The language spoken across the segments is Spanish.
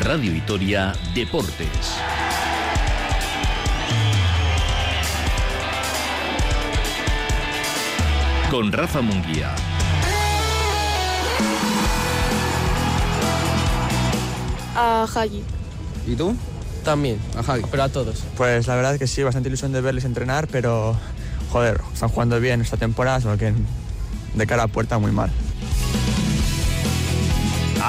Radio Vitoria Deportes. Con Rafa Munguía. A Hagi. ¿Y tú? También, A Hagi. pero a todos. Pues la verdad que sí, bastante ilusión de verles entrenar, pero joder, están jugando bien esta temporada, solo que de cara a puerta muy mal.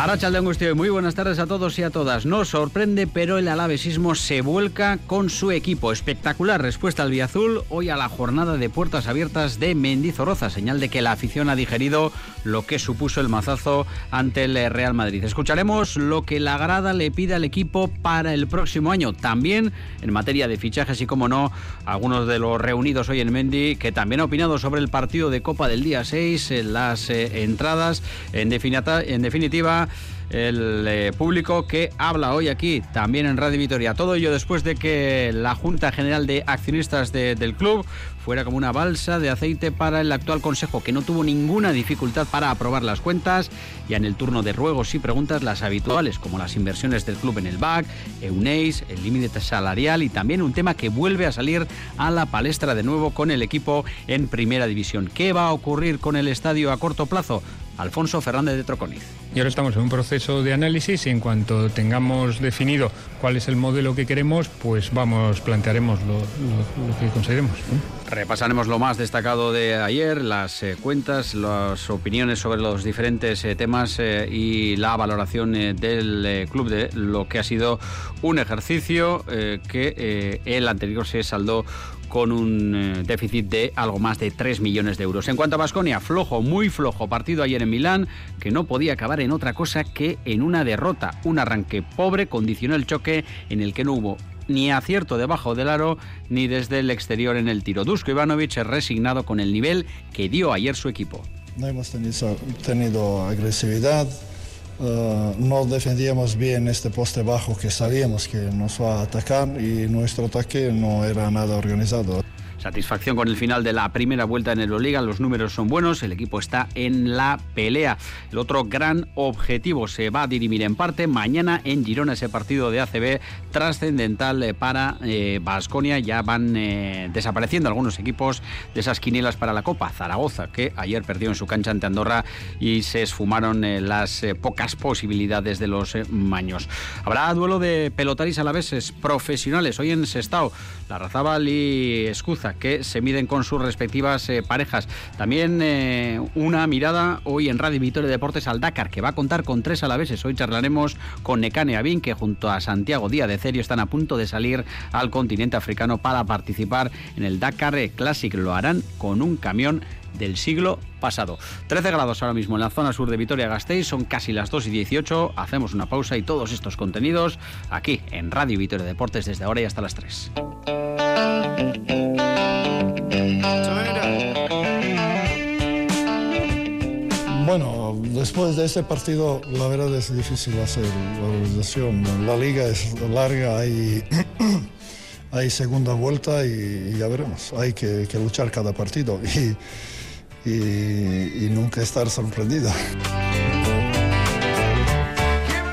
Arracha de Angustio, muy buenas tardes a todos y a todas. No sorprende, pero el alavesismo se vuelca con su equipo. Espectacular respuesta al Azul hoy a la jornada de puertas abiertas de Mendizorroza, señal de que la afición ha digerido lo que supuso el mazazo ante el Real Madrid. Escucharemos lo que la grada le pide al equipo para el próximo año, también en materia de fichajes y, como no, algunos de los reunidos hoy en Mendy que también ha opinado sobre el partido de Copa del día 6, las eh, entradas, en, en definitiva el eh, público que habla hoy aquí, también en Radio Vitoria. Todo ello después de que la Junta General de Accionistas de- del club fuera como una balsa de aceite para el actual Consejo, que no tuvo ninguna dificultad para aprobar las cuentas, y en el turno de ruegos y preguntas las habituales, como las inversiones del club en el BAC, EUNEIS, el límite salarial y también un tema que vuelve a salir a la palestra de nuevo con el equipo en Primera División. ¿Qué va a ocurrir con el estadio a corto plazo? Alfonso Fernández de Troconiz. Y ahora estamos en un proceso de análisis y en cuanto tengamos definido cuál es el modelo que queremos, pues vamos, plantearemos lo, lo- lo que consideremos. ¿no? Repasaremos lo más destacado de ayer, las eh, cuentas, las opiniones sobre los diferentes eh, temas eh, y la valoración del club de lo que ha sido un ejercicio que el anterior se saldó con un eh, déficit de algo más de 3 millones de euros. En cuanto a Basconia, flojo, muy flojo partido ayer en Milán, que no podía acabar en otra cosa que en una derrota. Un arranque pobre condicionó el choque en el que no hubo ni acierto debajo del aro ni desde el exterior en el tiro. Dusko Ivanovic es resignado con el nivel que dio ayer su equipo. No hemos tenido, tenido agresividad, eh, no defendíamos bien este poste bajo que sabíamos que nos va a atacar y nuestro ataque no era nada organizado. Satisfacción con el final de la primera vuelta en Euroliga, los números son buenos, el equipo está en la pelea. El otro gran objetivo se va a dirimir en parte mañana en Girona, ese partido de ACB trascendental eh, para Basconia. ya van eh, desapareciendo algunos equipos de esas quinielas para la Copa. Zaragoza, que ayer perdió en su cancha ante Andorra y se esfumaron eh, las eh, pocas posibilidades de los eh, maños. Habrá duelo de pelotaris alaveses profesionales hoy en Sestao. La Razabal y Escuza que se miden con sus respectivas eh, parejas. También eh, una mirada hoy en Radio Victoria Deportes al Dakar, que va a contar con tres alaveses. Hoy charlaremos con Nekane Abin, que junto a Santiago Díaz de Cerio están a punto de salir al continente africano para participar en el Dakar eh, Classic. Lo harán con un camión del siglo pasado. 13 grados ahora mismo en la zona sur de Vitoria-Gasteiz, son casi las 2 y 18. Hacemos una pausa y todos estos contenidos aquí en Radio Vitoria Deportes desde ahora y hasta las 3. Bueno, después de este partido, la verdad es difícil hacer la organización. La liga es larga, hay, hay segunda vuelta y, ya veremos. Hay que, luchar cada partido y, y- y nunca estar sorprendido.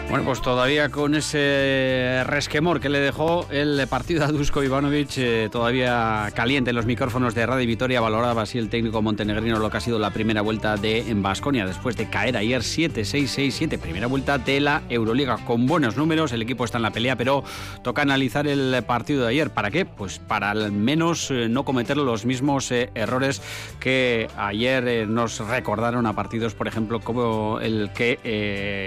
Bueno, pues todavía con ese resquemor que le dejó el partido a Dusko Ivanovic, eh, todavía caliente en los micrófonos de Radio Vitoria, valoraba así el técnico montenegrino lo que ha sido la primera vuelta de en Basconia, después de caer ayer 7-6-6-7, primera vuelta de la Euroliga con buenos números, el equipo está en la pelea, pero toca analizar el partido de ayer. ¿Para qué? Pues para al menos eh, no cometer los mismos eh, errores que ayer eh, nos recordaron a partidos, por ejemplo, como el que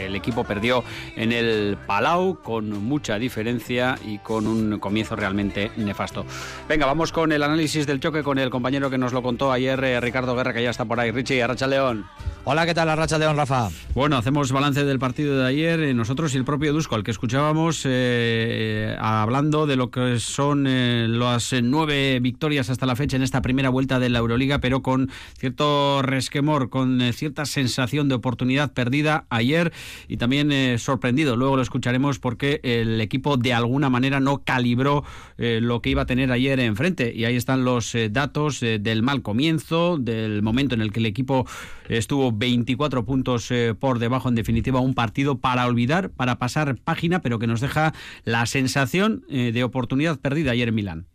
el equipo perdió en el Palau con mucha diferencia y con un comienzo realmente nefasto. Venga, vamos con el análisis del choque con el compañero que nos lo contó ayer, eh, Ricardo Guerra, que ya está por ahí. Richie, Arracha León. Hola, ¿qué tal, Arracha León, Rafa? Bueno, hacemos balance del partido de ayer, eh, nosotros y el propio Dusko, al que escuchábamos eh, hablando de lo que son eh, las eh, nueve victorias hasta la fecha en esta primera vuelta de la Euroliga, pero con cierto resquemor, con eh, cierta sensación de oportunidad perdida ayer y también sorpresa Luego lo escucharemos porque el equipo de alguna manera no calibró eh, lo que iba a tener ayer enfrente. Y ahí están los eh, datos eh, del mal comienzo, del momento en el que el equipo estuvo 24 puntos por debajo. En definitiva, un partido para olvidar, para pasar página, pero que nos deja la sensación de oportunidad perdida ayer en Milán.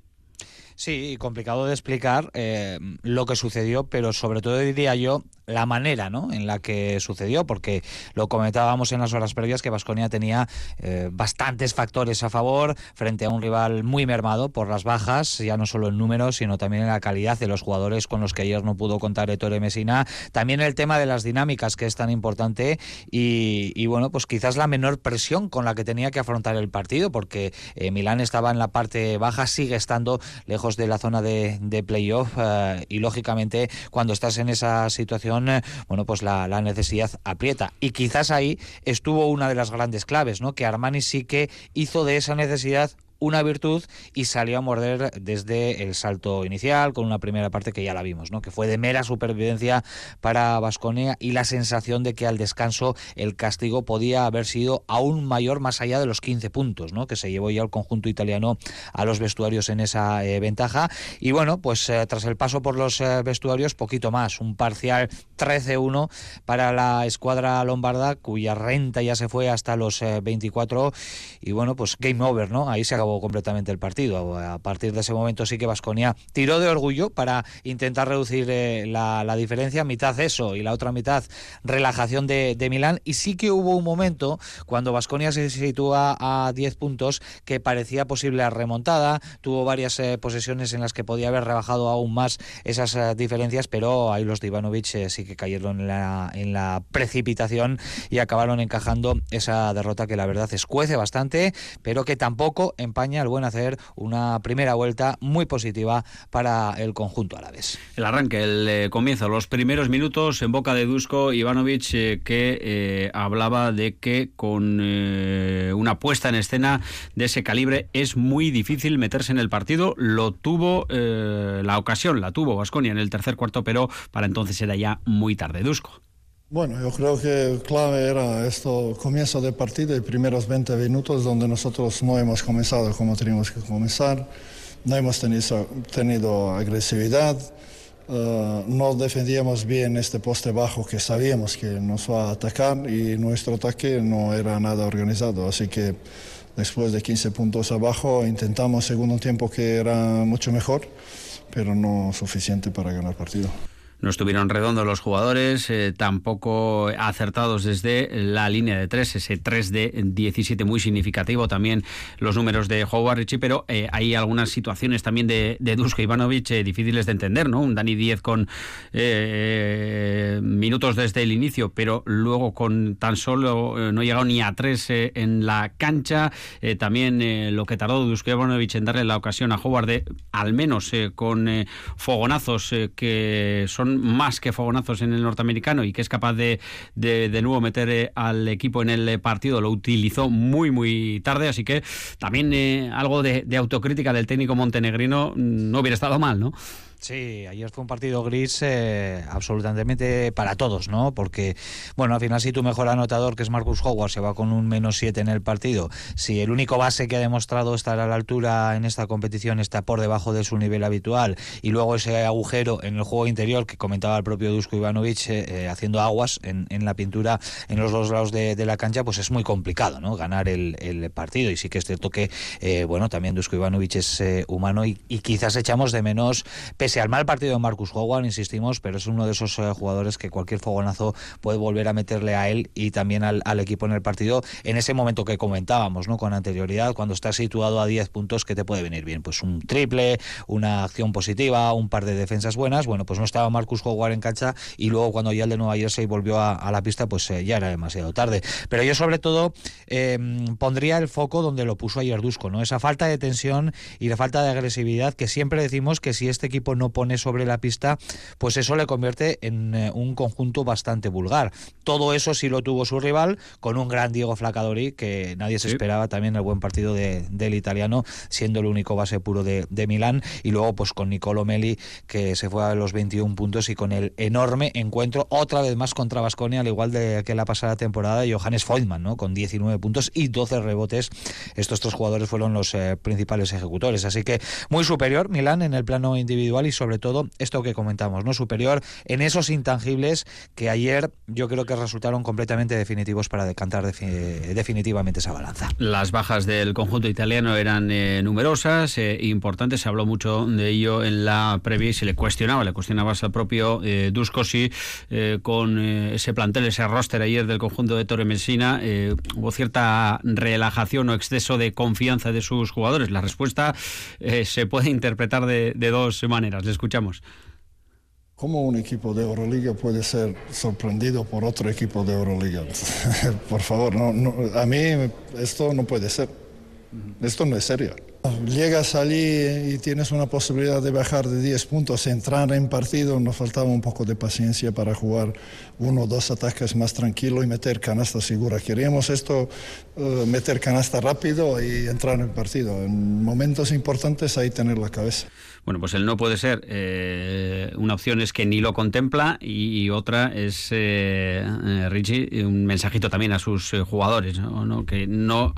Sí, complicado de explicar lo que sucedió, pero sobre todo diría yo la manera ¿no? en la que sucedió, porque lo comentábamos en las horas previas que Vasconia tenía eh, bastantes factores a favor frente a un rival muy mermado por las bajas, ya no solo en números, sino también en la calidad de los jugadores con los que ayer no pudo contar Ettore Messina. También el tema de las dinámicas, que es tan importante, y, bueno, pues quizás la menor presión con la que tenía que afrontar el partido, porque eh, Milán estaba en la parte baja, sigue estando lejos de la zona de, de playoff, eh, y lógicamente cuando estás en esa situación eh, bueno, pues la, necesidad aprieta. Y quizás ahí estuvo una de las grandes claves, ¿no? Que Armani sí que hizo de esa necesidad una virtud y salió a morder desde el salto inicial con una primera parte que ya la vimos, ¿no? que fue de mera supervivencia para Vasconia y la sensación de que al descanso el castigo podía haber sido aún mayor más allá de los 15 puntos ¿no? que se llevó ya el conjunto italiano a los vestuarios en esa eh, ventaja y bueno, pues eh, tras el paso por los eh, vestuarios poquito más, un parcial 13-1 para la escuadra lombarda cuya renta ya se fue hasta los 24 y bueno, pues game over, ¿no? Ahí se acabó completamente el partido. A partir de ese momento sí que Vasconia tiró de orgullo para intentar reducir eh, la, diferencia, mitad eso y la otra mitad relajación de, Milán. Y sí que hubo un momento cuando Vasconia se sitúa a 10 puntos que parecía posible la remontada. Tuvo varias eh, posesiones en las que podía haber rebajado aún más esas eh, diferencias, pero ahí los de Ivanovic sí que cayeron en la, en la precipitación y acabaron encajando esa derrota que la verdad escuece bastante, pero que tampoco en España, el buen hacer una primera vuelta muy positiva para el conjunto árabes. El arranque, el eh, comienzo, los primeros minutos en boca de Dusko Ivanovic, eh, que eh, hablaba de que con una puesta en escena de ese calibre es muy difícil meterse en el partido. Lo tuvo, la ocasión la tuvo Vasconia en el tercer cuarto, pero para entonces era ya muy tarde. Dusko. Bueno, yo creo que clave era esto, comienzo de partido y primeros 20 minutos donde nosotros no hemos comenzado como teníamos que comenzar, no hemos tenido, agresividad, uh, no defendíamos bien este poste bajo que sabíamos que nos va a atacar y nuestro ataque no era nada organizado, así que después de 15 puntos abajo intentamos segundo tiempo que era mucho mejor, pero no suficiente para ganar partido. No estuvieron redondos los jugadores, eh, tampoco acertados desde la línea de 3, ese 3 de 17 muy significativo. También los números de Howard Richie, pero eh, hay algunas situaciones también de, Dusko Ivanovic eh, difíciles de entender, ¿no? Un Dani 10 con minutos desde el inicio, pero luego con tan solo no llegado ni a 3 en la cancha. también lo que tardó Dusko Ivanovic en darle la ocasión a Howard de, al menos con fogonazos que son más que fogonazos en el norteamericano y que es capaz de de, nuevo meter eh, al equipo en el eh, partido, lo utilizó muy, muy tarde, así que también eh, algo de, de autocrítica del técnico montenegrino mm, no hubiera estado mal, ¿no? Sí, ayer fue un partido gris eh, absolutamente para todos, ¿no? Porque, bueno, al final si tu mejor anotador, que es Marcus Howard, se va con un menos 7 en el partido, si el único base que ha demostrado estar a la altura en esta competición está por debajo de su nivel habitual, y luego ese agujero en el juego interior que comentaba el propio Dusko Ivanovic eh, eh, haciendo aguas en, la pintura en los dos lados de, la cancha, pues es muy complicado, ¿no? Ganar el, partido. Y sí que es cierto que, bueno, también Dusko Ivanovic es humano y, y, quizás echamos de menos pese al mal partido de Marcus Howard, insistimos, pero es uno de esos eh, jugadores que cualquier fogonazo puede volver a meterle a él y también al, equipo en el partido en ese momento que comentábamos, ¿no? Con anterioridad, cuando está situado a 10 puntos, que te puede venir bien? Pues un triple, una acción positiva, un par de defensas buenas. Bueno, pues no estaba Marcus Howard en cancha y luego cuando ya el de Nueva Jersey volvió a, la pista, pues eh, ya era demasiado tarde. Pero yo sobre todo em, pondría el foco donde lo puso ayer Dusko, ¿no? Esa falta de tensión y la falta de agresividad que siempre decimos que si este equipo no pone sobre la pista, pues eso le convierte en eh, un conjunto bastante vulgar. Todo eso sí lo tuvo su rival con un gran Diego Flacadori que nadie se esperaba también el buen partido del italiano, siendo el único base puro de, de Milán y luego pues con Nicolo Meli que se fue a los 21 puntos y con el enorme encuentro otra vez más contra Basconia al igual de que la pasada temporada Johannes Feudman, ¿no? con 19 puntos y 12 rebotes. Estos tres jugadores fueron los eh, principales ejecutores, así que muy superior Milán en el plano individual y sobre todo esto que comentamos, ¿no? Superior en esos intangibles que ayer yo creo que resultaron completamente definitivos para decantar definitivamente esa balanza. Las bajas del conjunto italiano eran eh, numerosas, e importantes, se habló mucho de ello en la previa y se le cuestionaba, le cuestionabas al propio eh, Duskosi con ese plantel, ese roster ayer del conjunto de Torre Messina, hubo cierta relajación o exceso de confianza de sus jugadores. La respuesta se puede interpretar de dos maneras. Le escuchamos. ¿Cómo un equipo de Euroliga puede ser sorprendido por otro equipo de Euroliga? por favor, no, a mí esto no puede ser. Esto no es serio. Llegas allí y tienes una posibilidad de bajar de 10 puntos, entrar en partido, nos faltaba un poco de paciencia para jugar uno o dos ataques más tranquilo y meter canasta segura. Queríamos esto, eh, meter canasta rápido y entrar en partido. En momentos importantes ahí tener la cabeza. Bueno, pues el no puede ser. Eh, una opción es que ni lo contempla y, otra es, eh, eh, Richie, un mensajito también a sus jugadores, ¿no? que no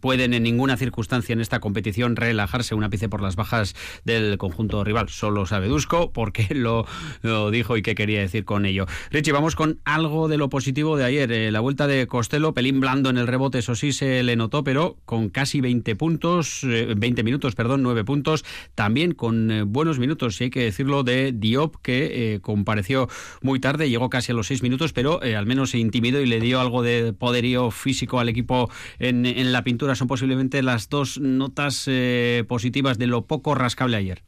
pueden en ninguna circunstancia en esta competición relajarse un ápice por las bajas del conjunto rival. Solo sabe Dusko porque lo, lo, dijo y qué quería decir con ello. Richie, vamos con algo de lo positivo de ayer. la vuelta de Costello, pelín blando en el rebote, eso sí se le notó, pero con casi 20 puntos, 20 minutos, perdón, 9 puntos, también con eh, buenos minutos, si hay que decirlo, de Diop, que eh, compareció muy tarde, llegó casi a los seis minutos, pero eh, al menos se intimidó y le dio algo de poderío físico al equipo en, en la pintura. Son posiblemente las dos notas positivas de lo poco rascable ayer.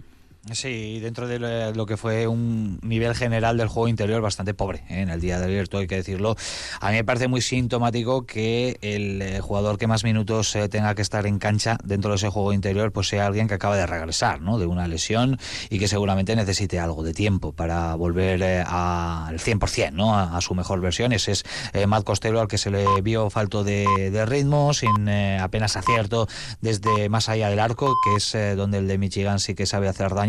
Sí, dentro de lo que fue un nivel general del juego interior bastante pobre ¿eh? en el día de ayer, hay que decirlo. A mí me parece muy sintomático que el eh, jugador que más minutos eh, tenga que estar en cancha dentro de ese juego interior, pues sea alguien que acaba de regresar, ¿no? De una lesión y que seguramente necesite algo de tiempo para volver al 100%, ¿no? A, su mejor versión. Ese es Matt Costello al que se le vio falto de, ritmo, sin apenas acierto desde más allá del arco, que es donde el de Michigan sí que sabe hacer daño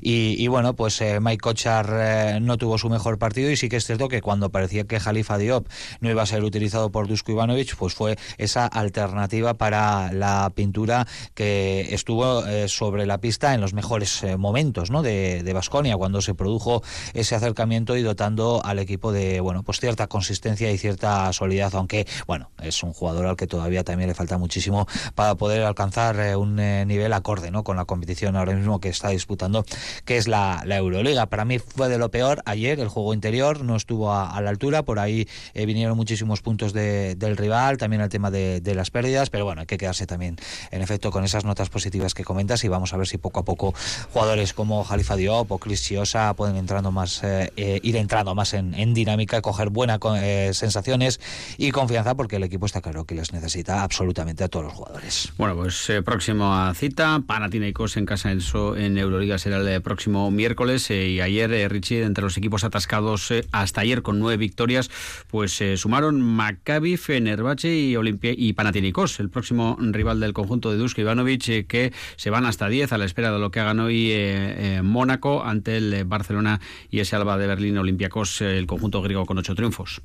y, bueno, pues eh, Mike Kochar eh, no tuvo su mejor partido y sí que es cierto que cuando parecía que Jalifa Diop no iba a ser utilizado por Dusko Ivanovic, pues fue esa alternativa para la pintura que estuvo eh, sobre la pista en los mejores momentos ¿no? de Basconia, cuando se produjo ese acercamiento y dotando al equipo de bueno pues cierta consistencia y cierta solidez, aunque bueno, es un jugador al que todavía también le falta muchísimo para poder alcanzar un nivel acorde ¿no? con la competición ahora mismo que está disputando que es la, Euroliga. Para mí fue de lo peor ayer, el juego interior no estuvo a, la altura, por ahí eh, vinieron muchísimos puntos del rival, también el tema de, las pérdidas, pero bueno, hay que quedarse también, en efecto, con esas notas positivas que comentas y vamos a ver si poco a poco jugadores como Jalifa Diop o Chris Chiosa pueden entrando más, eh, eh, ir entrando más en, dinámica, coger buenas sensaciones y confianza, porque el equipo está claro que les necesita absolutamente a todos los jugadores. Bueno, pues próxima cita, Panathinaikos en casa en, en Euroliga será el próximo miércoles eh, y ayer eh, Richie entre los equipos atascados eh, hasta ayer con nueve victorias pues sumaron Maccabi, Fenerbahce y Olimpia y Panathinaikos, el próximo rival del conjunto de Dusko Ivanovic que se van hasta 10 a la espera de lo que hagan hoy Mónaco ante el Barcelona y ese Alba de Berlín Olympiacos el conjunto griego con ocho triunfos.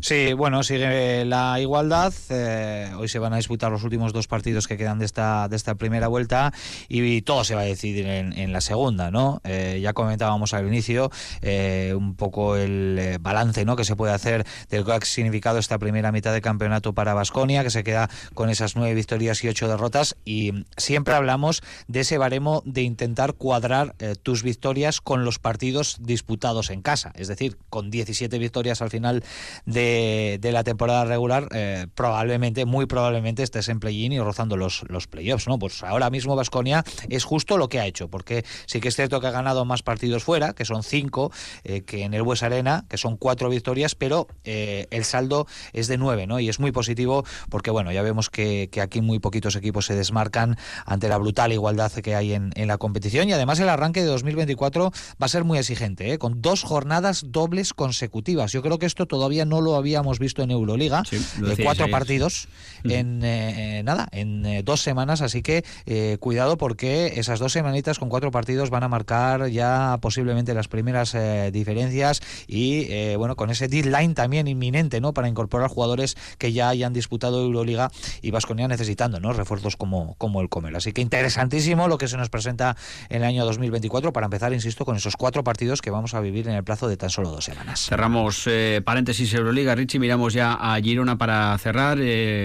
Sí, bueno, sigue la igualdad. Eh, hoy se van a disputar los últimos dos partidos que quedan de esta, de esta primera vuelta y, todo se va a decidir en, la segunda, ¿no? Eh, ya comentábamos al inicio eh, un poco el balance ¿no? que se puede hacer del que ha significado esta primera mitad de campeonato para Basconia, que se queda con esas nueve victorias y ocho derrotas. Y siempre hablamos de ese baremo de intentar cuadrar tus victorias con los partidos disputados en casa, es decir, con 17 victorias al final de de, la temporada regular, eh, probablemente, muy probablemente estés en play-in y rozando los, los playoffs, ¿no? Pues ahora mismo Vasconia es justo lo que ha hecho, porque sí que es cierto que ha ganado más partidos fuera, que son cinco, eh, que en el Bues Arena, que son cuatro victorias, pero eh, el saldo es de nueve, ¿no? Y es muy positivo porque, bueno, ya vemos que, aquí muy poquitos equipos se desmarcan ante la brutal igualdad que hay en, en la competición y además el arranque de 2024 va a ser muy exigente, con dos jornadas dobles consecutivas. Yo creo que esto todavía no lo habíamos visto en Euroliga, de cuatro partidos en eh, nada, en eh, dos semanas, así que eh, cuidado porque esas dos semanitas con cuatro partidos van a marcar ya posiblemente las primeras diferencias y bueno, con ese deadline también inminente, ¿no? Para incorporar jugadores que ya hayan disputado Euroliga y Vasconia necesitando, ¿no? Refuerzos como, como el Comer. Así que interesantísimo lo que se nos presenta en el año 2024 para empezar, insisto, con esos cuatro partidos que vamos a vivir en el plazo de tan solo dos semanas. Cerramos paréntesis Euroliga, Richie, miramos ya a Girona para cerrar.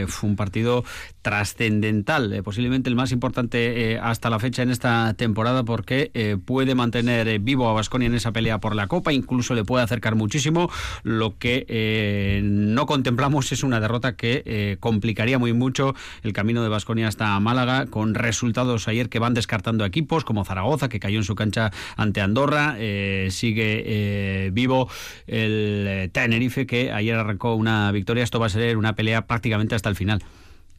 fue un partido trascendental, eh, posiblemente el más importante eh, hasta la fecha en esta temporada porque eh, puede mantener vivo a Basconia en esa pelea por la Copa, incluso le puede acercar muchísimo. Lo que no contemplamos es una derrota que complicaría muy mucho el camino de Basconia hasta Málaga, con resultados ayer que van descartando equipos como Zaragoza, que cayó en su cancha ante Andorra. sigue vivo el Tenerife, que ayer arrancó una victoria. Esto va a ser una pelea prácticamente hasta el final.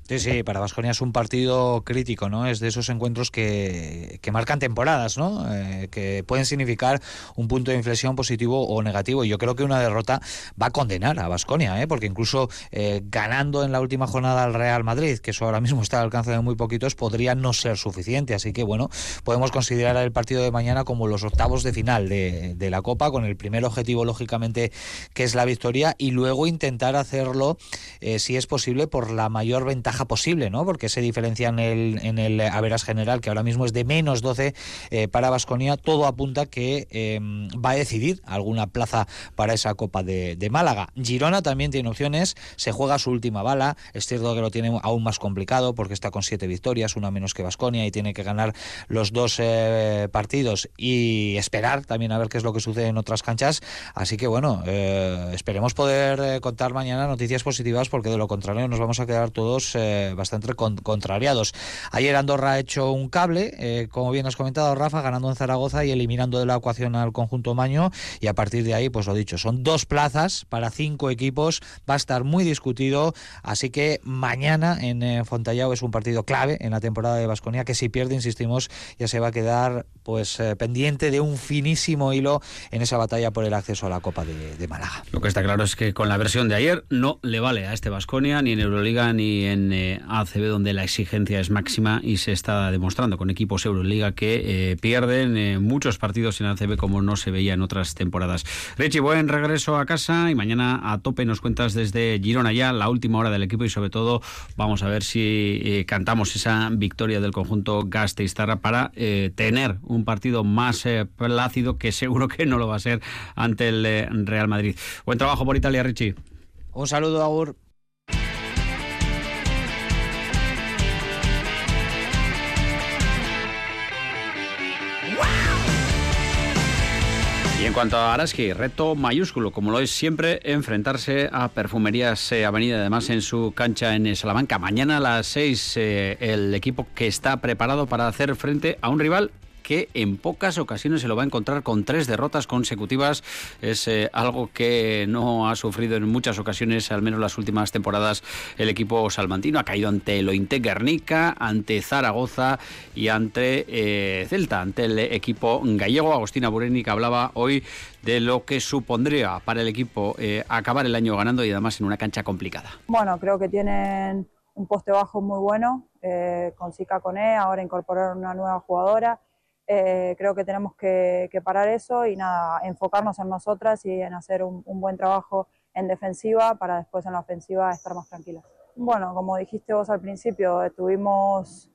Sí, sí, para Vasconia es un partido crítico, ¿no? Es de esos encuentros que, que marcan temporadas, ¿no? Eh, que pueden significar un punto de inflexión positivo o negativo. Y yo creo que una derrota va a condenar a Vasconia, ¿eh? Porque incluso eh, ganando en la última jornada al Real Madrid, que eso ahora mismo está al alcance de muy poquitos, podría no ser suficiente. Así que, bueno, podemos considerar el partido de mañana como los octavos de final de, de la Copa, con el primer objetivo, lógicamente, que es la victoria, y luego intentar hacerlo, eh, si es posible, por la mayor ventaja posible, ¿no? Porque se diferencia en el, en el Averas general, que ahora mismo es de menos 12 eh, para Vasconia. Todo apunta que em, va a decidir alguna plaza para esa Copa de, Málaga. Girona también tiene opciones, se juega su última bala. Es cierto que lo tiene aún más complicado porque está con siete victorias, una menos que Vasconia, y tiene que ganar los dos eh, partidos y esperar también a ver qué es lo que sucede en otras canchas. Así que bueno, eh, esperemos poder contar mañana noticias positivas porque de lo contrario nos vamos a quedar todos eh, bastante contrariados. Ayer Andorra ha hecho un cable, eh, como bien has comentado Rafa, ganando en Zaragoza y eliminando de la ecuación al conjunto Maño. Y a partir de ahí, pues lo dicho, son dos plazas para cinco equipos, va a estar muy discutido, así que mañana en eh, Fontallao es un partido clave en la temporada de Vasconia que si pierde, insistimos, ya se va a quedar pues pendiente de un finísimo hilo en esa batalla por el acceso a la Copa de, Málaga. Lo que está claro es que con la versión de ayer no le vale a este Vasconia ni en Euroliga ni en ACB donde la exigencia es máxima y se está demostrando con equipos Euroliga que eh, pierden eh, muchos partidos en ACB como no se veía en otras temporadas. Richie, buen regreso a casa y mañana a tope nos cuentas desde Girona ya la última hora del equipo y sobre todo vamos a ver si eh, cantamos esa victoria del conjunto Gasteiztarra para tener partido más plácido que seguro que no lo va a ser ante el Real Madrid. Buen trabajo por Italia, Richie. Un saludo, Agur. Y en cuanto a Araski, reto mayúsculo, como lo es siempre, enfrentarse a Perfumerías eh, Avenida, además en su cancha en Salamanca. Mañana a las 6, eh, el equipo que está preparado para hacer frente a un rival que en pocas ocasiones se lo va a encontrar con tres derrotas consecutivas. Es eh, algo que no ha sufrido en muchas ocasiones, al menos las últimas temporadas, el equipo salmantino. Ha caído ante el Ointe Guernica, ante Zaragoza y ante eh, Celta, ante el equipo gallego. Agostina Bureni, que hablaba hoy de lo que supondría para el equipo eh, acabar el año ganando y además en una cancha complicada. Bueno, creo que tienen un poste bajo muy bueno con Sica Coné, ahora incorporaron una nueva jugadora eh, creo que tenemos que, parar eso y nada, enfocarnos en nosotras y en hacer un, buen trabajo en defensiva para después en la ofensiva estar más tranquilas. Bueno, como dijiste vos al principio, tuvimos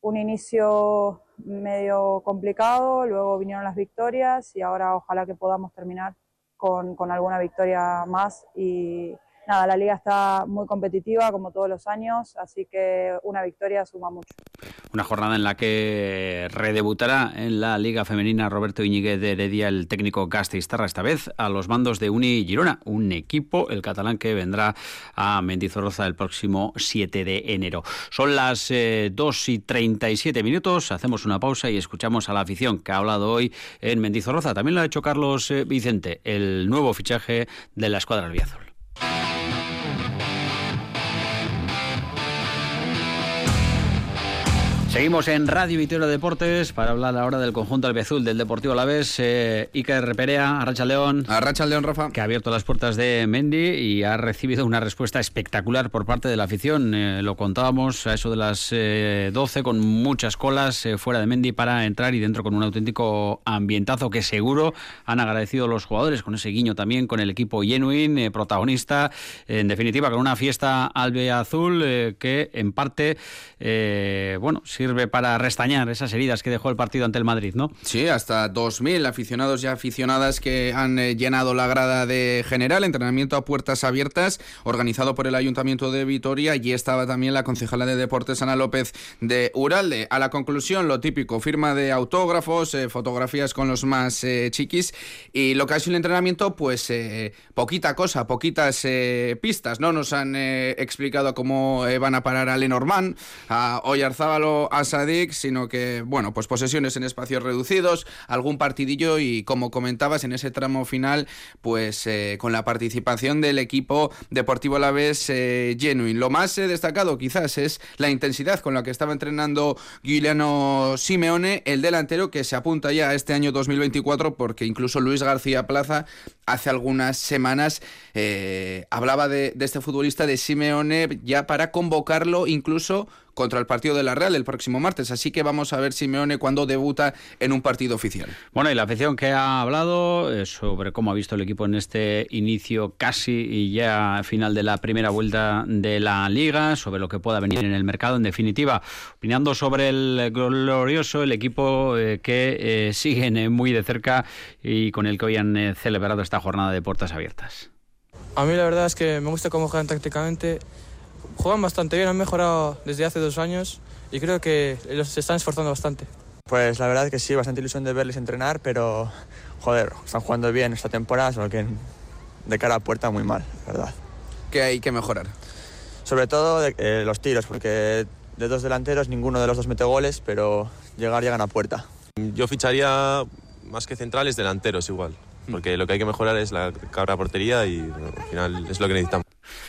un inicio medio complicado, luego vinieron las victorias y ahora ojalá que podamos terminar con, alguna victoria más y, nada, la liga está muy competitiva como todos los años, así que una victoria suma mucho. Una jornada en la que redebutará en la Liga Femenina Roberto Iñiguez de Heredia, el técnico Gasteiztarra, esta vez a los mandos de Uni Girona, un equipo, el catalán, que vendrá a Mendizorroza el próximo 7 de enero. Son las 2 eh, y 37 minutos, hacemos una pausa y escuchamos a la afición que ha hablado hoy en Mendizorroza. También lo ha hecho Carlos eh, Vicente, el nuevo fichaje de la escuadra albiazul. Seguimos en Radio Vitoria Deportes para hablar ahora del conjunto albiazul del Deportivo Alavés. Eh, Iker Reperea, Arracha León. Arracha León, Rafa. Que ha abierto las puertas de Mendy y ha recibido una respuesta espectacular por parte de la afición. Eh, lo contábamos a eso de las 12 eh, con muchas colas eh, fuera de Mendy para entrar y dentro con un auténtico ambientazo que seguro han agradecido los jugadores con ese guiño también con el equipo genuine, protagonista. En definitiva, con una fiesta albiazul que en parte, bueno, sirve sirve para restañar esas heridas que dejó el partido ante el Madrid, ¿no? Sí, hasta 2.000 aficionados y aficionadas que han eh, llenado la grada de general, entrenamiento a puertas abiertas, organizado por el Ayuntamiento de Vitoria, y estaba también la concejala de Deportes Ana López de Uralde. A la conclusión, lo típico, firma de autógrafos, eh, fotografías con los más eh, chiquis, y lo que ha sido el entrenamiento, pues poquita cosa, poquitas pistas, ¿no? Nos han explicado cómo van a parar a Lenormand, a Oyarzábalo, a Sadik, sino que, bueno, pues posesiones en espacios reducidos, algún partidillo y, como comentabas, en ese tramo final, pues eh, con la participación del equipo Deportivo Alavés eh, Genuine. Lo más eh, destacado quizás es la intensidad con la que estaba entrenando Guiliano Simeone, el delantero que se apunta ya a este año 2024 porque incluso Luis García Plaza hace algunas semanas hablaba de, de este futbolista de Simeone ya para convocarlo incluso contra el partido de la Real el próximo martes. Así que vamos a ver Simeone cuando debuta en un partido oficial. Bueno, y la afición que ha hablado eh, sobre cómo ha visto el equipo en este inicio casi y ya final de la primera vuelta de la liga, sobre lo que pueda venir en el mercado. En definitiva, opinando sobre el glorioso, el equipo eh, que eh, siguen muy de cerca y con el que hoy han celebrado esta jornada de puertas abiertas. A mí la verdad es que me gusta cómo juegan tácticamente juegan bastante bien, han mejorado desde hace dos años y creo que se están esforzando bastante. Pues la verdad es que sí, bastante ilusión de verles entrenar, pero joder, están jugando bien esta temporada, solo que de cara a puerta muy mal, verdad. ¿Qué hay que mejorar? Sobre todo eh, los tiros, porque de dos delanteros ninguno de los dos mete goles, pero llegar llegan a puerta. Yo ficharía más que centrales delanteros igual, porque lo que hay que mejorar es la cabra portería y al final es lo que necesitamos.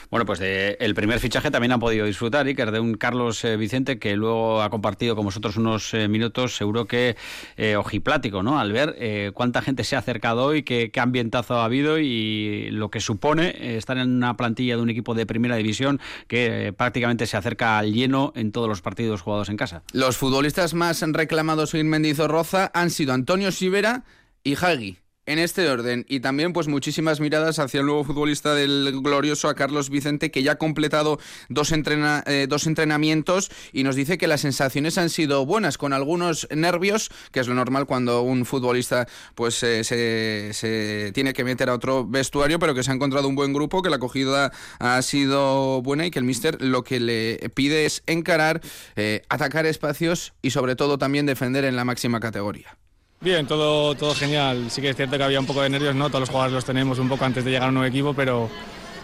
Bueno, pues de, el primer fichaje también han podido disfrutar, Iker, de un Carlos eh, Vicente que luego ha compartido con vosotros unos eh, minutos, seguro que eh, ojiplático, ¿no? Al ver cuánta gente se ha acercado hoy, qué, qué, ambientazo ha habido y lo que supone estar en una plantilla de un equipo de primera división que prácticamente se acerca al lleno en todos los partidos jugados en casa. Los futbolistas más reclamados en Mendizorroza han sido Antonio Sivera y Hagi en este orden. Y también pues muchísimas miradas hacia el nuevo futbolista del glorioso a Carlos Vicente que ya ha completado dos, entrena, eh, dos entrenamientos y nos dice que las sensaciones han sido buenas con algunos nervios que es lo normal cuando un futbolista pues eh, se, tiene que meter a otro vestuario pero que se ha encontrado un buen grupo que la acogida ha sido buena y que el míster lo que le pide es encarar eh, atacar espacios y sobre todo también defender en la máxima categoría Bien, todo, todo genial. Sí que es cierto que había un poco de nervios, ¿no? Todos los jugadores los tenemos un poco antes de llegar a un nuevo equipo, pero,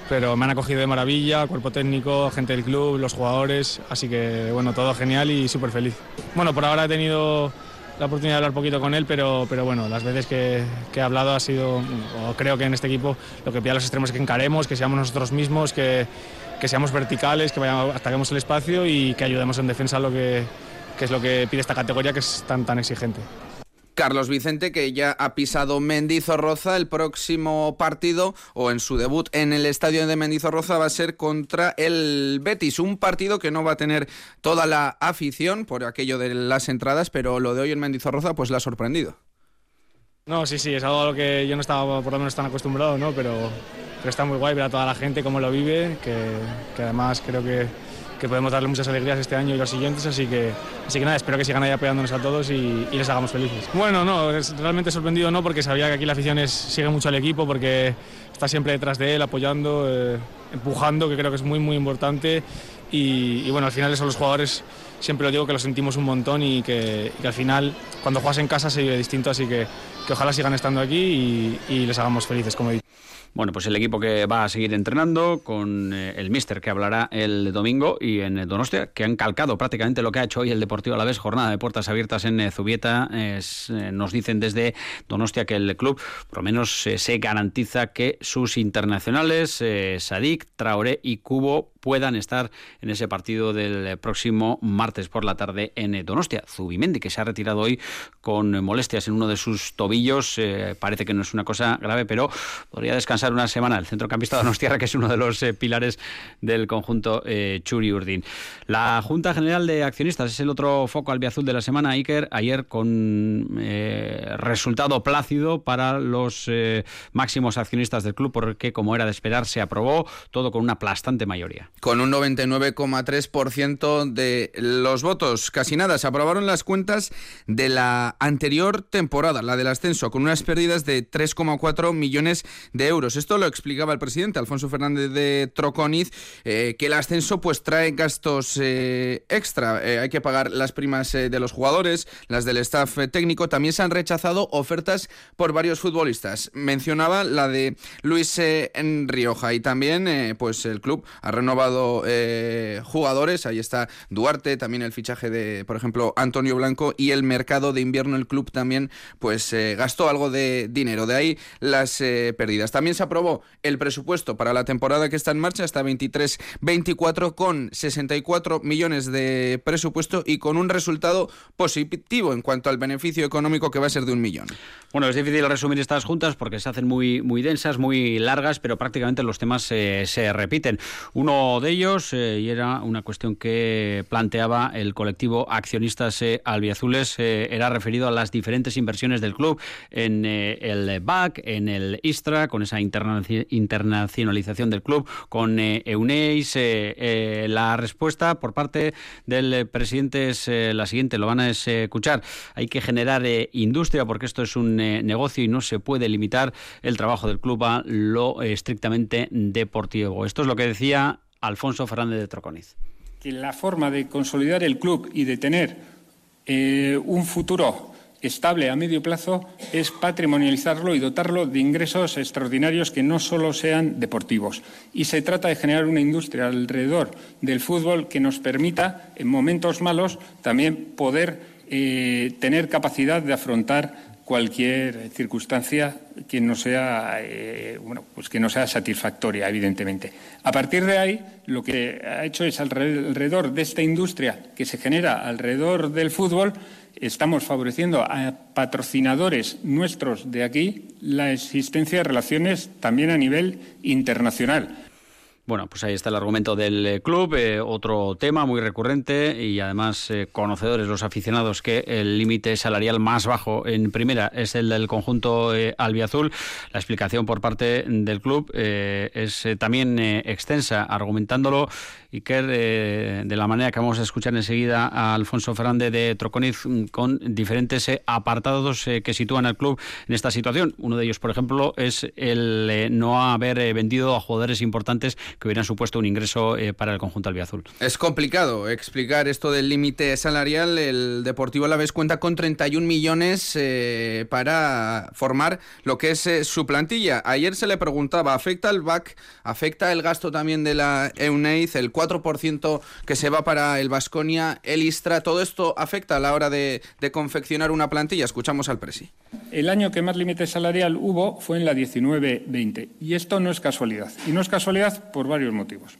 pero me han acogido de maravilla, cuerpo técnico, gente del club, los jugadores, así que bueno, todo genial y súper feliz. Bueno, por ahora he tenido la oportunidad de hablar un poquito con él, pero, pero bueno, las veces que, que, he hablado ha sido, o creo que en este equipo lo que pide a los extremos es que encaremos, que seamos nosotros mismos, que, que seamos verticales, que vayamos, ataquemos el espacio y que ayudemos en defensa lo que, que es lo que pide esta categoría que es tan, tan exigente. Carlos Vicente, que ya ha pisado Mendizorroza, el próximo partido o en su debut en el estadio de Mendizorroza va a ser contra el Betis, un partido que no va a tener toda la afición por aquello de las entradas, pero lo de hoy en Mendizorroza pues le ha sorprendido. No, sí, sí, es algo a lo que yo no estaba por lo menos tan acostumbrado, ¿no? Pero, está muy guay ver a toda la gente cómo lo vive, que además creo que que podemos darle muchas alegrías este año y los siguientes, así que, así que nada, espero que sigan ahí apoyándonos a todos y, les hagamos felices. Bueno, no, es realmente sorprendido no, porque sabía que aquí la afición es, sigue mucho al equipo, porque está siempre detrás de él, apoyando, eh, empujando, que creo que es muy, muy importante. Y, bueno, al final eso los jugadores, siempre lo digo, que lo sentimos un montón y que, al final, cuando juegas en casa se vive distinto, así que, que ojalá sigan estando aquí y, y les hagamos felices, como he dicho. Bueno, pues el equipo que va a seguir entrenando con eh, el míster que hablará el domingo y en Donostia, que han calcado prácticamente lo que ha hecho hoy el Deportivo Alavés, jornada de puertas abiertas en eh, Zubieta. Eh, nos dicen desde Donostia que el club por lo menos se garantiza que sus internacionales, Sadik, Traoré y Cubo, puedan estar en ese partido del próximo martes por la tarde en Donostia. Zubimendi, que se ha retirado hoy con molestias en uno de sus tobillos, parece que no es una cosa grave, pero podría descansar una semana el centrocampista Donostiarra, que es uno de los eh, pilares del conjunto eh, Churi Urdin. La Junta General de Accionistas es el otro foco albiazul de la semana, Iker, ayer con eh, resultado plácido para los máximos accionistas del club, porque como era de esperar, se aprobó todo con una aplastante mayoría. Con un 99,3% de los votos, casi nada, se aprobaron las cuentas de la anterior temporada, la del ascenso, con unas pérdidas de 3,4 millones de euros. Esto lo explicaba el presidente Alfonso Fernández de Troconiz, eh, que el ascenso pues trae gastos eh, extra. Eh, hay que pagar las primas de los jugadores, las del staff técnico. También se han rechazado ofertas por varios futbolistas. Mencionaba la de Luis en Rioja y también pues el club ha renovado jugadores. Ahí está Duarte, también el fichaje de, por ejemplo, Antonio Blanco y el mercado de invierno. El club también pues gastó algo de dinero. De ahí las pérdidas. También se aprobó el presupuesto para la temporada que está en marcha hasta 23-24 con 64 millones de presupuesto y con un resultado positivo en cuanto al beneficio económico que va a ser de un millón. Bueno, es difícil resumir estas juntas porque se hacen muy, muy densas, muy largas, pero prácticamente los temas eh, se repiten. Uno de ellos, eh, y era una cuestión que planteaba el colectivo Accionistas eh, Albiazules, era referido a las diferentes inversiones del club en el BAC, en el ISTRA, con esa internacionalización del club con eh, Euneis. Eh, eh, la respuesta por parte del presidente es la siguiente, lo van a escuchar. Hay que generar industria porque esto es un negocio y no se puede limitar el trabajo del club a lo estrictamente deportivo. Esto es lo que decía Alfonso Fernández de Troconiz. La forma de consolidar el club y de tener un futuro estable a medio plazo es patrimonializarlo y dotarlo de ingresos extraordinarios que no solo sean deportivos. Y se trata de generar una industria alrededor del fútbol que nos permita, en momentos malos, también poder eh, tener capacidad de afrontar cualquier circunstancia que no sea eh, bueno pues que no sea satisfactoria evidentemente a partir de ahí lo que ha hecho es alrededor de esta industria que se genera alrededor del fútbol estamos favoreciendo a patrocinadores nuestros de aquí la existencia de relaciones también a nivel internacional. Bueno, pues ahí está el argumento del eh, club, eh, otro tema muy recurrente y además eh, conocedores los aficionados que el límite salarial más bajo en primera es el del conjunto albiazul. La explicación por parte del club es también extensa, argumentándolo Iker, eh, de la manera que vamos a escuchar enseguida a Alfonso Fernández de Troconiz mm, con diferentes eh, apartados eh, que sitúan al club en esta situación. Uno de ellos, por ejemplo, es el no haber vendido a jugadores importantes que hubieran supuesto un ingreso para el conjunto albiazul. Es complicado explicar esto del límite salarial. El Deportivo Alavés cuenta con 31 millones para formar lo que es su plantilla. Ayer se le preguntaba, ¿afecta el BAC? ¿Afecta el gasto también de la EUNEIZ? El 4% que se va para el Vasconia, el Istra. ¿Todo esto afecta a la hora de, confeccionar una plantilla? Escuchamos al Presi. El año que más límite salarial hubo fue en la 19-20. Y esto no es casualidad. Y no es casualidad por varios motivos.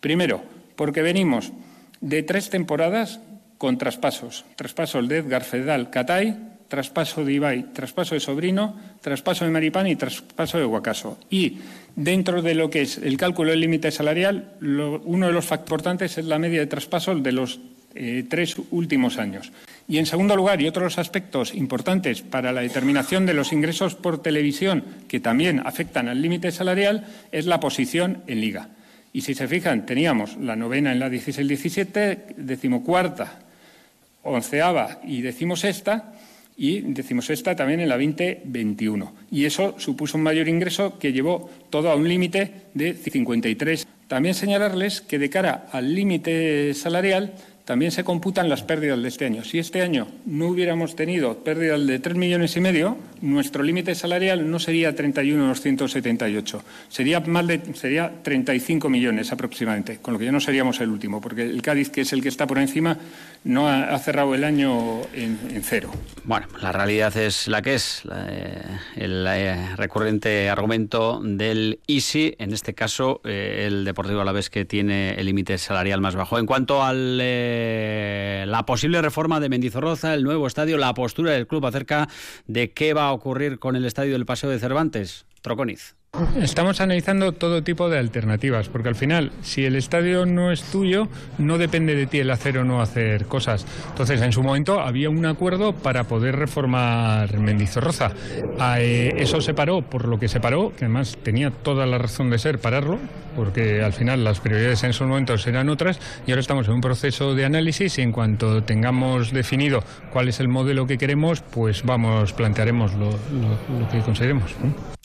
Primero, porque venimos de tres temporadas con traspasos. Traspasos de Edgar Fedal Catay, traspaso de Ibai, traspaso de Sobrino, traspaso de Maripán y traspaso de Guacaso. Y dentro de lo que es el cálculo del límite salarial, uno de los factores importantes es la media de traspasos de los eh, tres últimos años. Y en segundo lugar, y otros aspectos importantes para la determinación de los ingresos por televisión que también afectan al límite salarial, es la posición en liga. Y si se fijan, teníamos la novena en la 16-17, decimocuarta, onceava y decimosexta, y decimosexta también en la 2021. Y eso supuso un mayor ingreso que llevó todo a un límite de 53. También señalarles que de cara al límite salarial también se computan las pérdidas de este año. Si este año no hubiéramos tenido pérdidas de 3 millones y medio, nuestro límite salarial no sería 31.278, sería más de sería 35 millones aproximadamente, con lo que ya no seríamos el último, porque el Cádiz, que es el que está por encima, no ha, cerrado el año en, cero. Bueno, la realidad es la que es, eh, el eh, recurrente argumento del ISI, en este caso eh, el Deportivo a la vez que tiene el límite salarial más bajo. En cuanto al eh, la posible reforma de Mendizorroza, el nuevo estadio, la postura del club acerca de qué va a ocurrir con el estadio del Paseo de Cervantes. Troconiz. Estamos analizando todo tipo de alternativas, porque al final, si el estadio no es tuyo, no depende de ti el hacer o no hacer cosas. Entonces, en su momento había un acuerdo para poder reformar Mendizorroza. Ah, eh, eso se paró por lo que se paró, que además tenía toda la razón de ser pararlo, porque al final las prioridades en esos momentos eran otras, y ahora estamos en un proceso de análisis y en cuanto tengamos definido cuál es el modelo que queremos, pues vamos, plantearemos lo, que conseguiremos.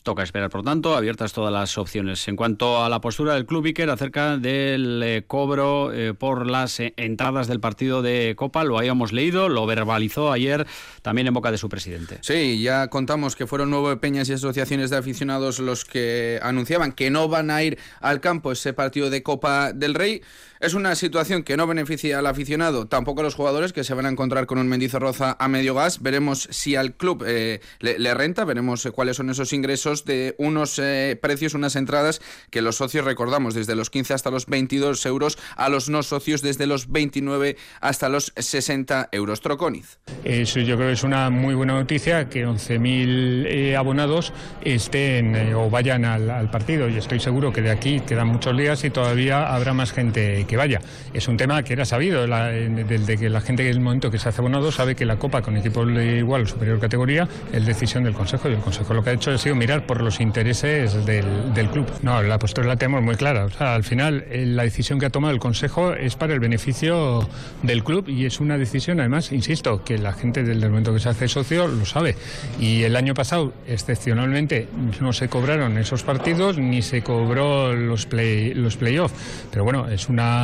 Toca esperar, por tanto, abiertas todas las opciones. En cuanto a la postura del Club Iker acerca del eh, cobro eh, por las eh, entradas del partido de Copa, lo habíamos leído, lo verbalizó ayer también en boca de su presidente. Sí, ya contamos que fueron nueve peñas y asociaciones de aficionados los que anunciaban que no van a ir al campo ese partido de Copa del Rey. Es una situación que no beneficia al aficionado, tampoco a los jugadores que se van a encontrar con un Mendizorroza a medio gas. Veremos si al club le, renta, veremos cuáles son esos ingresos de unos eh, precios, unas entradas que los socios recordamos desde los 15 hasta los 22 euros, a los no socios desde los 29 hasta los 60 euros. Troconiz. Eso yo creo que es una muy buena noticia que 11.000 eh, abonados estén eh, o vayan al, partido y estoy seguro que de aquí quedan muchos días y todavía habrá más gente vaya. Es un tema que era sabido desde que la gente en el momento que se hace abonado sabe que la Copa con equipos de igual o superior categoría es decisión del Consejo y el Consejo lo que ha hecho ha sido mirar por los intereses del, club. No, la postura la tenemos muy clara. Al final, eh, la decisión que ha tomado el Consejo es para el beneficio del club y es una decisión, además, insisto, que la gente desde el momento que se hace socio lo sabe. Y el año pasado, excepcionalmente, no se cobraron esos partidos ni se cobró los play los playoffs. Pero bueno, es una,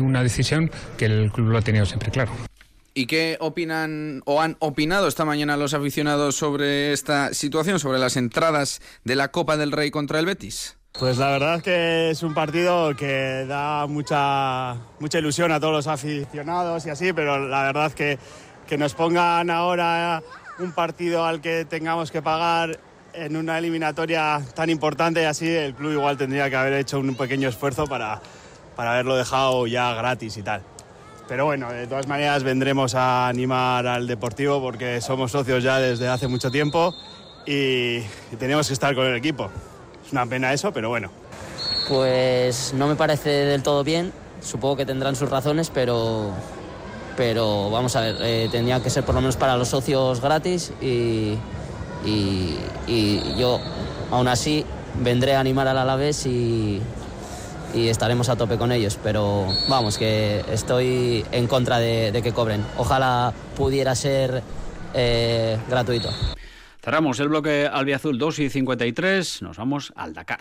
una decisión que el club lo ha tenido siempre claro. ¿Y qué opinan o han opinado esta mañana los aficionados sobre esta situación, sobre las entradas de la Copa del Rey contra el Betis? Pues la verdad es que es un partido que da mucha, mucha ilusión a todos los aficionados y así, pero la verdad es que, que nos pongan ahora un partido al que tengamos que pagar en una eliminatoria tan importante y así, el club igual tendría que haber hecho un pequeño esfuerzo para, para haberlo dejado ya gratis y tal. Pero bueno, de todas maneras vendremos a animar al Deportivo porque somos socios ya desde hace mucho tiempo y, tenemos que estar con el equipo. Es una pena eso, pero bueno. Pues no me parece del todo bien. Supongo que tendrán sus razones, pero, pero vamos a ver, eh, que ser por lo menos para los socios gratis y, y yo aún así vendré a animar al Alavés y, y estaremos a tope con ellos. Pero vamos, que estoy en contra de, que cobren. Ojalá pudiera ser eh, gratuito. Cerramos el bloque albiazul 2 y 53. Nos vamos al Dakar.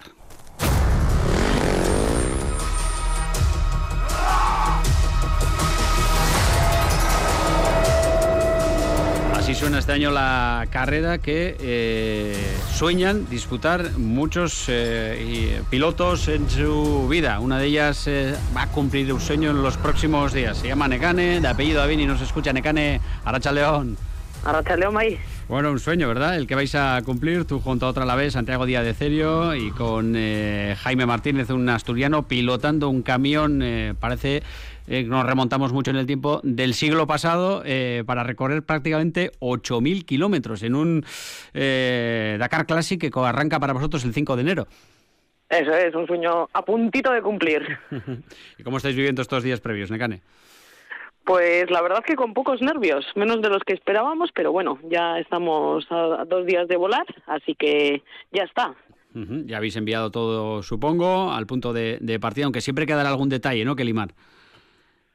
Así suena este año la carrera que eh, sueñan disputar muchos eh, pilotos en su vida. Una de ellas eh, va a cumplir un sueño en los próximos días. Se llama Necane, de apellido David y nos escucha Necane Aracha León. Aracha León ahí. Bueno, un sueño, ¿verdad? El que vais a cumplir tú junto a otra la vez, Santiago Díaz de Cerio y con Jaime Martínez, un asturiano, pilotando un camión, parece eh, nos remontamos mucho en el tiempo, del siglo pasado eh, para recorrer prácticamente 8.000 kilómetros en un eh, Dakar Classic que arranca para vosotros el 5 de enero. Eso es, un sueño a puntito de cumplir. ¿Y cómo estáis viviendo estos días previos, Necane? Pues la verdad que con pocos nervios, menos de los que esperábamos, pero bueno, ya estamos a dos días de volar, así que ya está. Ya habéis enviado todo, supongo, al punto de, de partida, aunque siempre quedará algún detalle, ¿no? Que limar.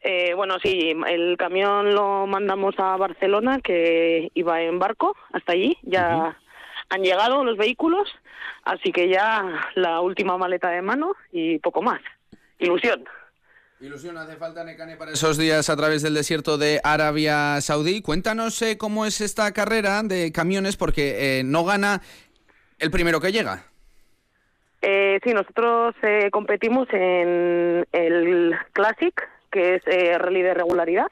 Eh, bueno, sí, el camión lo mandamos a Barcelona, que iba en barco hasta allí. Ya han llegado los vehículos, así que ya la última maleta de mano y poco más. Ilusión. Ilusión, hace falta Necane para esos días a través del desierto de Arabia Saudí. Cuéntanos eh, cómo es esta carrera de camiones, porque eh, no gana el primero que llega. Eh, sí, nosotros eh, competimos en el Classic, que es eh, rally de regularidad,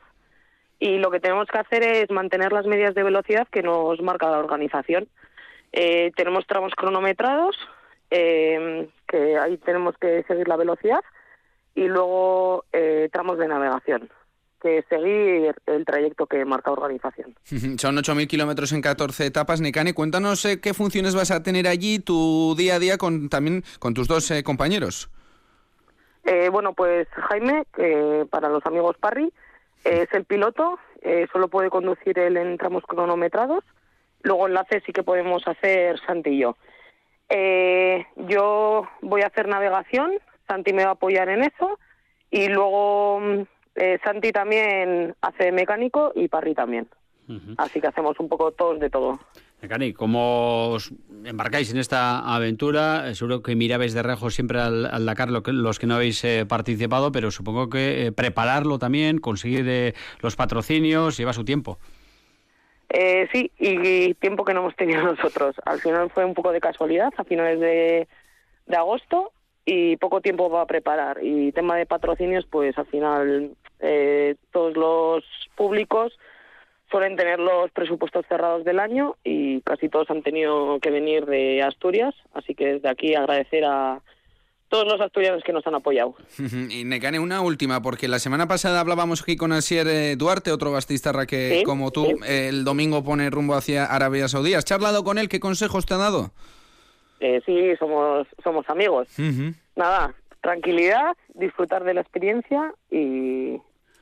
y lo que tenemos que hacer es mantener las medidas de velocidad que nos marca la organización. Eh, tenemos tramos cronometrados, que ahí tenemos que seguir la velocidad, y luego eh, tramos de navegación, que seguir el trayecto que marca organización. Son 8.000 kilómetros en 14 etapas. Necane, cuéntanos eh, qué funciones vas a tener allí, tu día a día con también con tus dos eh, compañeros. Eh, bueno, pues Jaime, para los amigos Parry, es el piloto, eh, solo puede conducir él en tramos cronometrados. Luego enlace sí que podemos hacer Santi y yo. Eh, yo voy a hacer navegación, Santi me va a apoyar en eso. Y luego mm, eh, Santi también hace mecánico y Parry también. Así que hacemos un poco todos de todo. Cani, ¿cómo os embarcáis en esta aventura? Eh, Seguro que mirabais de rejo siempre al, al Dakar lo que- los que no habéis eh, participado, pero supongo que eh, prepararlo también, conseguir eh, los patrocinios, lleva su tiempo. Eh, sí, y tiempo que no hemos tenido nosotros. Al final fue un poco de casualidad, a finales de, de agosto, y poco tiempo va a preparar. Y tema de patrocinios, pues al final eh, todos los públicos suelen tener los presupuestos cerrados del año y casi todos han tenido que venir de Asturias, así que desde aquí agradecer a todos los asturianos que nos han apoyado. y Necane, una última, porque la semana pasada hablábamos aquí con Asier eh, Duarte, otro bastistarra que, Sí, como tú, el domingo pone rumbo hacia Arabia Saudí. ¿Has charlado con él? ¿Qué consejos te ha dado? Eh, sí, somos, somos amigos. Nada, tranquilidad, disfrutar de la experiencia y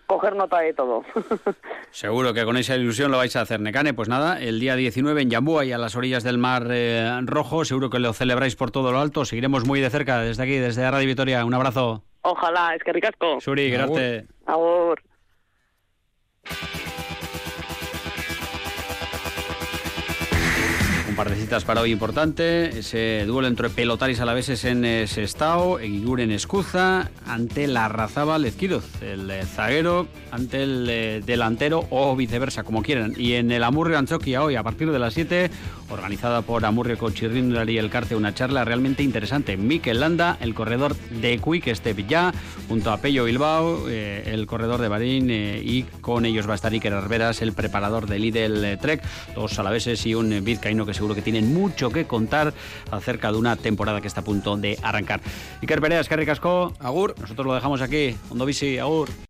coger nota de todo. Seguro que con esa ilusión lo vais a hacer, Necane. Pues nada, el día 19 en Yambúa y a las orillas del Mar eh, Rojo, seguro que lo celebráis por todo lo alto. Seguiremos muy de cerca desde aquí, desde Radio Vitoria. Un abrazo. Ojalá, es que ricasco. Suri, gracias. Agur. Par de citas para hoy importante. Ese duelo entre Pelotaris Alaveses en eh, Sestao, Eguiguren en Escuza, ante la Razábal Ezquiroz, el eh, zaguero ante el eh, delantero o viceversa, como quieran. Y en el Amurrio Anchoquia hoy, a partir de las 7, organizada por Amurrio Cochirrindar y el Carte, una charla realmente interesante. Mikel Landa, el corredor de Quick Step ya, junto a Pello Bilbao, eh, el corredor de Barín, eh, y con ellos va a estar Iker Arberas, el preparador del Lidl Trek, dos alaveses y un vizcaíno que seguro que tienen mucho que contar acerca de una temporada que está a punto de arrancar. Iker Pereas, que ricasco. Agur. Nosotros lo dejamos aquí. Ondo bici, agur.